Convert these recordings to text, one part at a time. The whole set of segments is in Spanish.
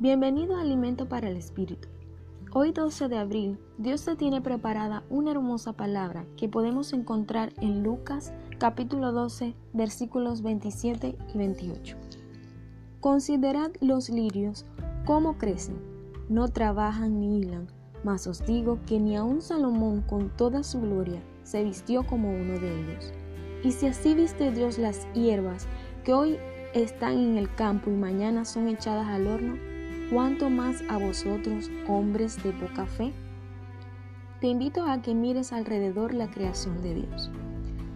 Bienvenido a Alimento para el Espíritu. Hoy 12 de abril, Dios te tiene preparada una hermosa palabra que podemos encontrar en Lucas capítulo 12 versículos 27 y 28. Considerad los lirios cómo crecen, no trabajan ni hilan, mas os digo que ni aun Salomón con toda su gloria se vistió como uno de ellos. Y si así viste Dios las hierbas que hoy están en el campo y mañana son echadas al horno, ¿cuánto más a vosotros, hombres de poca fe? Te invito a que mires alrededor la creación de Dios.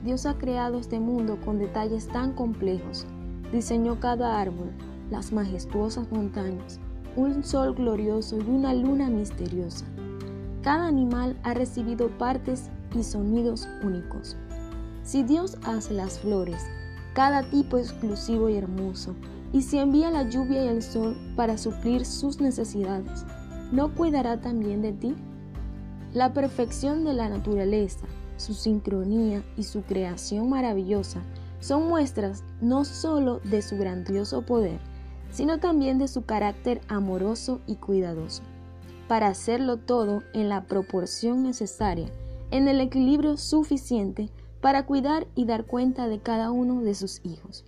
Dios ha creado este mundo con detalles tan complejos. Diseñó cada árbol, las majestuosas montañas, un sol glorioso y una luna misteriosa. Cada animal ha recibido partes y sonidos únicos. Si Dios hace las flores, cada tipo exclusivo y hermoso, y si envía la lluvia y el sol para suplir sus necesidades, ¿no cuidará también de ti? La perfección de la naturaleza, su sincronía y su creación maravillosa son muestras no sólo de su grandioso poder, sino también de su carácter amoroso y cuidadoso, para hacerlo todo en la proporción necesaria, en el equilibrio suficiente para cuidar y dar cuenta de cada uno de sus hijos.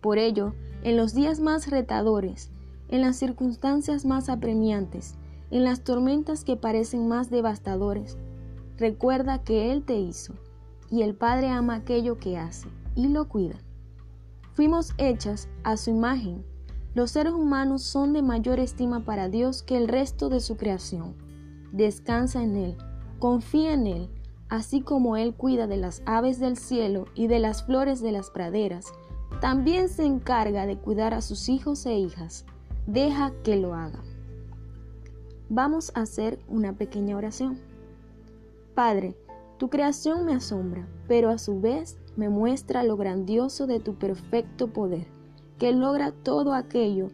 Por ello, en los días más retadores, en las circunstancias más apremiantes, en las tormentas que parecen más devastadores, recuerda que Él te hizo, y el Padre ama aquello que hace, y lo cuida. Fuimos hechas a su imagen. Los seres humanos son de mayor estima para Dios que el resto de su creación. Descansa en Él, confía en Él, así como Él cuida de las aves del cielo y de las flores de las praderas, también se encarga de cuidar a sus hijos e hijas. Deja que lo haga. Vamos a hacer una pequeña oración. Padre, tu creación me asombra, pero a su vez me muestra lo grandioso de tu perfecto poder, que logra todo aquello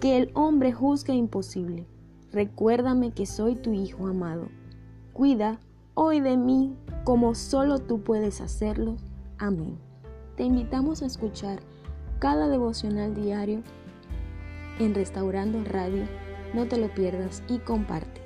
que el hombre juzga imposible. Recuérdame que soy tu Hijo amado. Cuida hoy de mí como solo tú puedes hacerlo. Amén. Te invitamos a escuchar cada devocional diario en Restaurando Radio. No te lo pierdas y comparte.